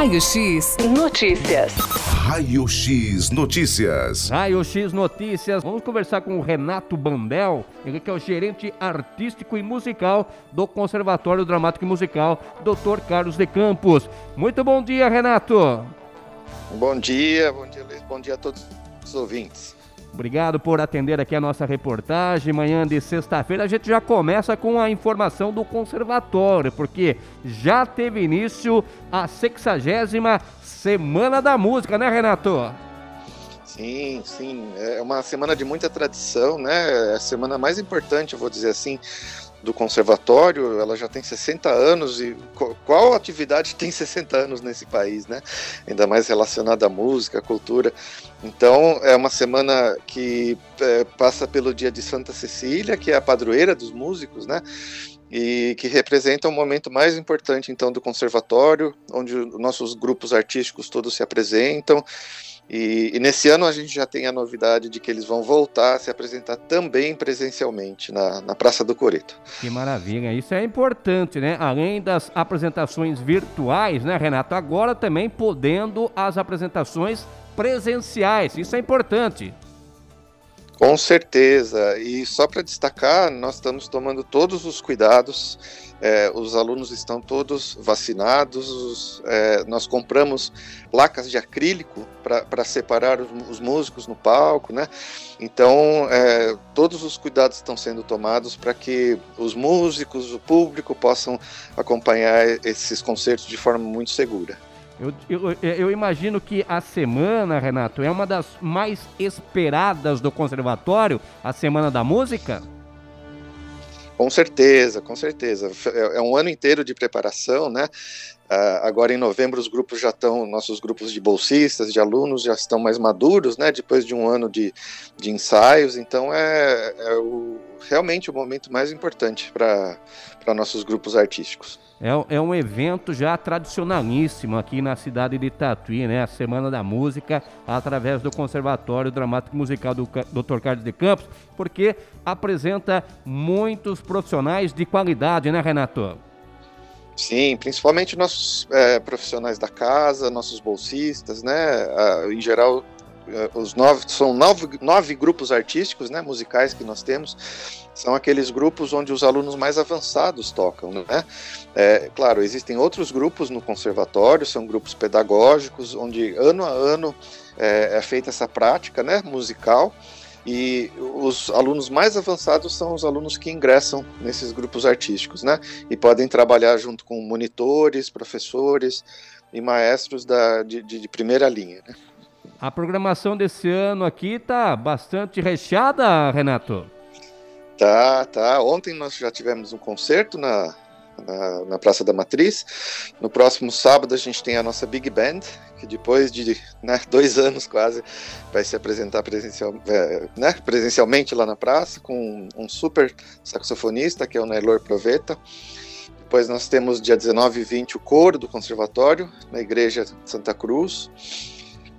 Raio X Notícias. Raio X Notícias. Raio X Notícias. Vamos conversar com o Renato Bandel, ele que é o gerente artístico e musical do Conservatório Dramático e Musical, Dr. Carlos de Campos. Muito bom dia, Renato. Bom dia, bom dia, Luiz. Bom dia a todos os ouvintes. Obrigado por atender aqui a nossa reportagem. Manhã de sexta-feira a gente já começa com a informação do conservatório, porque já teve início a 60 Semana da Música, né, Renato? Sim, sim. É uma semana de muita tradição, né? É a semana mais importante, eu vou dizer assim, do conservatório, ela já tem 60 anos e qual atividade tem 60 anos nesse país, né? Ainda mais relacionada à música, à cultura. Então é uma semana que é, passa pelo dia de Santa Cecília, que é a padroeira dos músicos, né? E que representa o momento mais importante então do conservatório, onde nossos grupos artísticos todos se apresentam. E, e, nesse ano a gente já tem a novidade de que eles vão voltar a se apresentar também presencialmente na, na Praça do Coreto. Que maravilha, isso é importante, né? Além das apresentações virtuais, né, Renato? Agora também podendo as apresentações presenciais, isso é importante. Com certeza, e só para destacar, nós estamos tomando todos os cuidados é, os alunos estão todos vacinados, os, é, nós compramos placas de acrílico para separar os, os, músicos no palco, né? Então, é, todos os cuidados estão sendo tomados para que os músicos, o público possam acompanhar esses concertos de forma muito segura. Eu, eu, eu, imagino que a semana, Renato, é uma das mais esperadas do conservatório, a Semana da Música? Com certeza, com certeza. É, é um ano inteiro de preparação, né? Uh, agora em novembro os grupos já estão, nossos grupos de bolsistas, de alunos já estão mais maduros, né? Depois de um ano de, de ensaios, então é, é o, realmente o momento mais importante para nossos grupos artísticos. É, é um evento já tradicionalíssimo aqui na cidade de Tatuí, né? A Semana da Música, através do Conservatório Dramático Musical do Dr. Carlos de Campos, porque apresenta muitos profissionais de qualidade, né, Renato? Sim, principalmente nossos é, profissionais da casa, nossos bolsistas, né? Ah, em geral, eh, os nove são nove, nove grupos artísticos, né, musicais que nós temos, são aqueles grupos onde os alunos mais avançados tocam, né? É, claro, existem outros grupos no conservatório, são grupos pedagógicos, onde ano a ano é, é feita essa prática, né, musical. E os alunos mais avançados são os alunos que ingressam nesses grupos artísticos, né? E podem trabalhar junto com monitores, professores e maestros da, de, de primeira linha, né? A programação desse ano aqui tá bastante recheada, Renato. Tá, tá. Ontem nós já tivemos um concerto na, na, na, Praça da Matriz. No próximo sábado a gente tem a nossa Big Band, que depois de né, dois anos quase vai se apresentar presencial, é, né, presencialmente lá na praça, com um super saxofonista, que é o Nailor Proveta. Depois nós temos dia 19 e 20 o coro do conservatório, na Igreja Santa Cruz.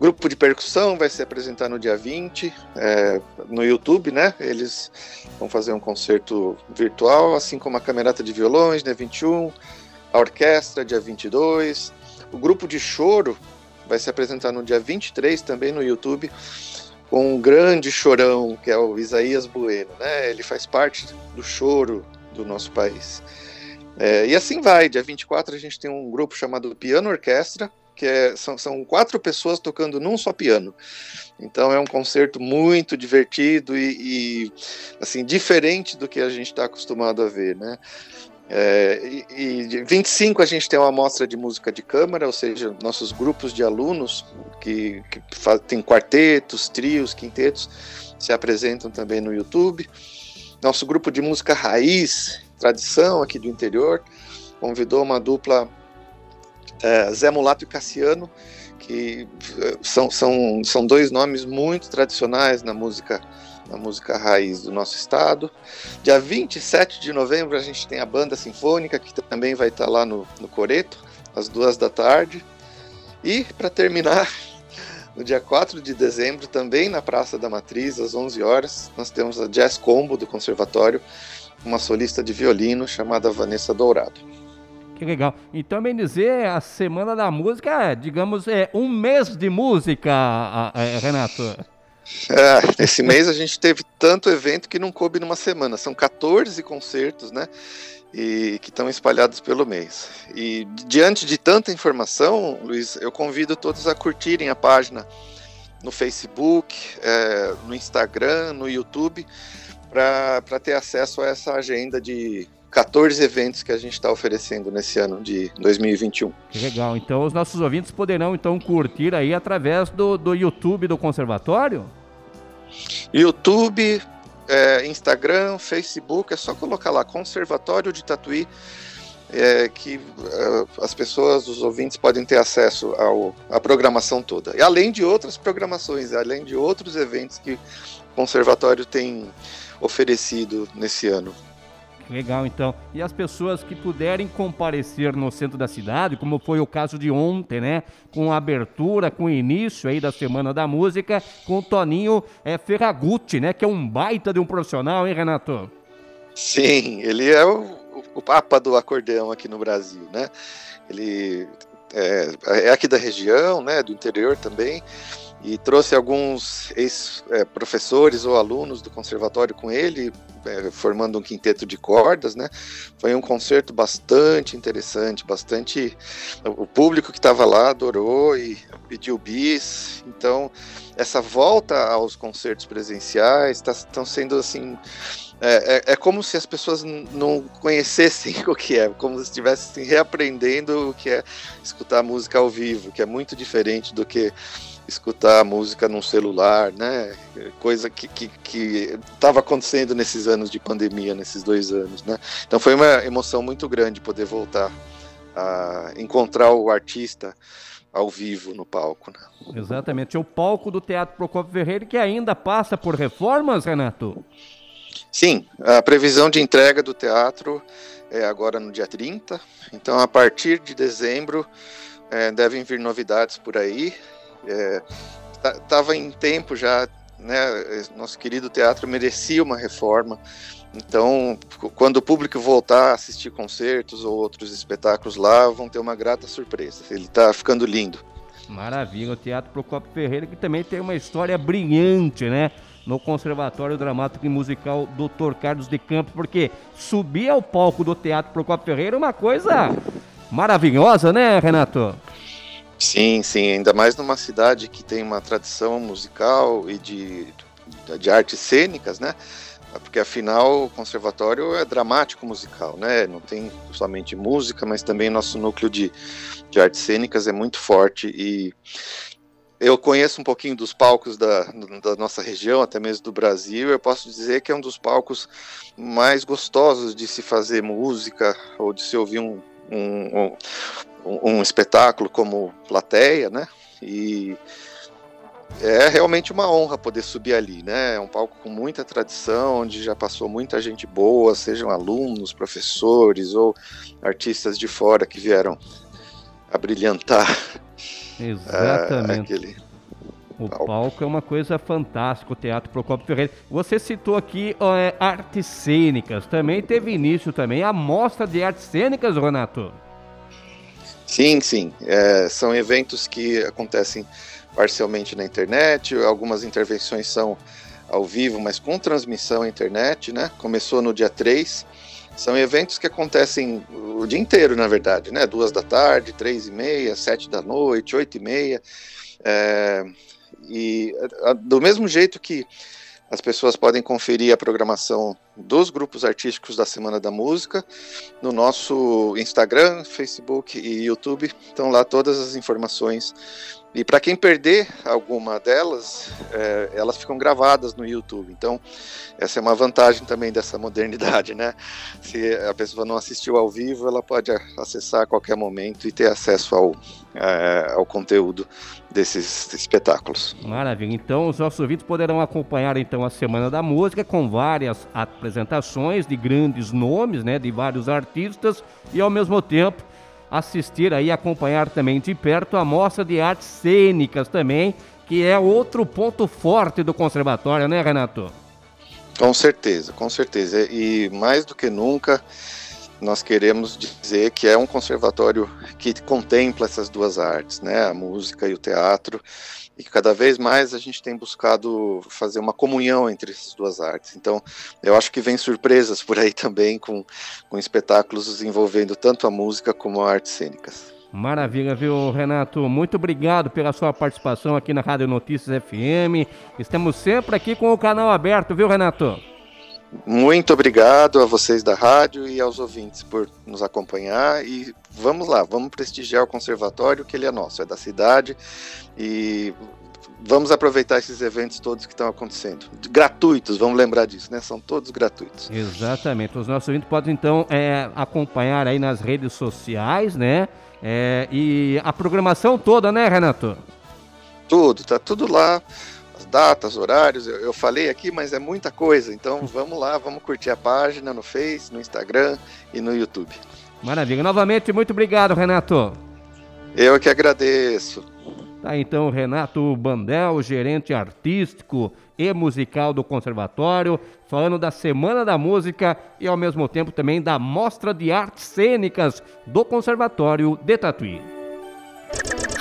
Grupo de percussão vai se apresentar no dia 20, é, no YouTube, né? Eles vão fazer um concerto virtual, assim como a camerata de violões, dia 21, a orquestra, dia 22. O grupo de choro vai se apresentar no dia 23, também no YouTube, com um grande chorão, que é o Isaías Bueno, né? Ele faz parte do choro do nosso país. É, e assim vai, dia 24 a gente tem um grupo chamado Piano Orquestra, que é, são, são quatro pessoas tocando num só piano. Então é um concerto muito divertido e, e assim diferente do que a gente está acostumado a ver, né? É, e, e 25 a gente tem uma amostra de música de câmara, ou seja, nossos grupos de alunos que, que faz, tem quartetos, trios, quintetos, se apresentam também no YouTube. Nosso grupo de música raiz, tradição aqui do interior, convidou uma dupla é, Zé Mulato e Cassiano, que é, são, são, são dois nomes muito tradicionais na música na música raiz do nosso estado. Dia 27 de novembro a gente tem a banda sinfônica, que também vai estar lá no, no Coreto, às duas da tarde. E, para terminar, no dia 4 de dezembro, também na Praça da Matriz, às 11 horas, nós temos a Jazz Combo do Conservatório, uma solista de violino chamada Vanessa Dourado. Que legal. Então, bem dizer, a Semana da Música, digamos, é um mês de música, é, Renato. É, esse mês a gente teve tanto evento que não coube numa semana. São 14 concertos, né? E que estão espalhados pelo mês. E diante de tanta informação, Luiz, eu convido todos a curtirem a página no Facebook, é, no Instagram, no YouTube, para ter acesso a essa agenda de 14 eventos que a gente está oferecendo nesse ano de 2021. Que legal. Então os nossos ouvintes poderão então curtir aí através do, do YouTube do Conservatório? YouTube, é, Instagram, Facebook, é só colocar lá Conservatório de Tatuí, é, que é, as pessoas, os ouvintes podem ter acesso ao, à programação toda. E além de outras programações, além de outros eventos que o Conservatório tem oferecido nesse ano. Legal, então. E as pessoas que puderem comparecer no centro da cidade, como foi o caso de ontem, né? Com a abertura, com o início aí da Semana da Música, com o Toninho é, Ferragutti, né? Que é um baita de um profissional, hein, Renato? Sim, ele é o, o papa do acordeão aqui no Brasil, né? Ele é, é aqui da região, né? Do interior também e trouxe alguns ex-professores ou alunos do conservatório com ele, é, formando um quinteto de cordas, né? Foi um concerto bastante interessante, bastante. O público que estava lá adorou e pediu bis. Então, essa volta aos concertos presenciais estão tá, sendo assim. É, é, é, como se as pessoas não conhecessem o que é, como se estivessem reaprendendo o que é escutar música ao vivo, que é muito diferente do que escutar música num celular, né? Coisa que estava que, que acontecendo nesses anos de pandemia, nesses dois anos, né? Então foi uma emoção muito grande poder voltar a encontrar o artista ao vivo no palco. Né? Exatamente. É o palco do Teatro Procopio Ferreira que ainda passa por reformas, Renato? Sim, a previsão de entrega do teatro é agora no dia 30. Então, a partir de dezembro, é, devem vir novidades por aí. É, em tempo já, né? Nosso querido teatro merecia uma reforma. Então, quando o público voltar a assistir concertos ou outros espetáculos lá, vão ter uma grata surpresa. Ele está ficando lindo. Maravilha, o Teatro Procopio Ferreira, que também tem uma história brilhante, né? No Conservatório Dramático e Musical Dr. Carlos de Campos, porque subir ao palco do Teatro Procopio Ferreira é uma coisa maravilhosa, né, Renato? Sim, sim, ainda mais numa cidade que tem uma tradição musical e de, de artes cênicas, né? Porque afinal o conservatório é dramático musical, né? Não tem somente música, mas também nosso núcleo de, de artes cênicas é muito forte e eu conheço um pouquinho dos palcos da, da nossa região, até mesmo do Brasil. Eu posso dizer que é um dos palcos mais gostosos de se fazer música ou de se ouvir um, um, um, espetáculo como plateia, né? E é realmente uma honra poder subir ali, né? É um palco com muita tradição, onde já passou muita gente boa, sejam alunos, professores ou artistas de fora que vieram a brilhantar. Exatamente. aquele o palco. palco é uma coisa fantástica, o Teatro Procopio Ferreira. Você citou aqui é, artes cênicas, também teve início também a mostra de artes cênicas, Renato? Sim, sim. É, são eventos que acontecem parcialmente na internet, algumas intervenções são ao vivo, mas com transmissão à internet, né? Começou no dia 3. São eventos que acontecem o dia inteiro, na verdade, né? Duas da tarde, três e meia, sete da noite, oito e meia. É, e do mesmo jeito que as pessoas podem conferir a programação dos grupos artísticos da Semana da Música no nosso Instagram, Facebook e YouTube. Estão lá todas as informações. E para quem perder alguma delas, é, elas ficam gravadas no YouTube. Então, essa é uma vantagem também dessa modernidade, né? Se a pessoa não assistiu ao vivo, ela pode acessar a qualquer momento e ter acesso ao, é, ao conteúdo desses espetáculos. Maravilha. Então, os nossos ouvintes poderão acompanhar então a Semana da Música com várias apresentações de grandes nomes, né, de vários artistas e ao mesmo tempo assistir aí acompanhar também de perto a mostra de artes cênicas também, que é outro ponto forte do conservatório, né, Renato? Com certeza, com certeza. E mais do que nunca, nós queremos dizer que é um conservatório que contempla essas duas artes, né, a música e o teatro, e cada vez mais a gente tem buscado fazer uma comunhão entre essas duas artes. Então, eu acho que vem surpresas por aí também com, com espetáculos envolvendo tanto a música como a artes cênicas. Maravilha, viu, Renato? Muito obrigado pela sua participação aqui na Rádio Notícias FM. Estamos sempre aqui com o canal aberto, viu, Renato? Muito obrigado a vocês da rádio e aos ouvintes por nos acompanhar e vamos lá, vamos prestigiar o conservatório que ele é nosso, é da cidade e vamos aproveitar esses eventos todos que estão acontecendo. Gratuitos, vamos lembrar disso, né? São todos gratuitos. Exatamente. Os nossos ouvintes podem então é, acompanhar aí nas redes sociais, né? É, e a programação toda, né, Renato? Tudo, tá tudo lá datas, horários, eu, eu, falei aqui, mas é muita coisa. Então vamos lá, vamos curtir a página no Face, no Instagram e no YouTube. Maravilha. Novamente, muito obrigado, Renato. Eu que agradeço. Tá então, Renato Bandel, gerente artístico e musical do Conservatório, falando da Semana da Música e ao mesmo tempo também da Mostra de Artes Cênicas do Conservatório de Tatuí.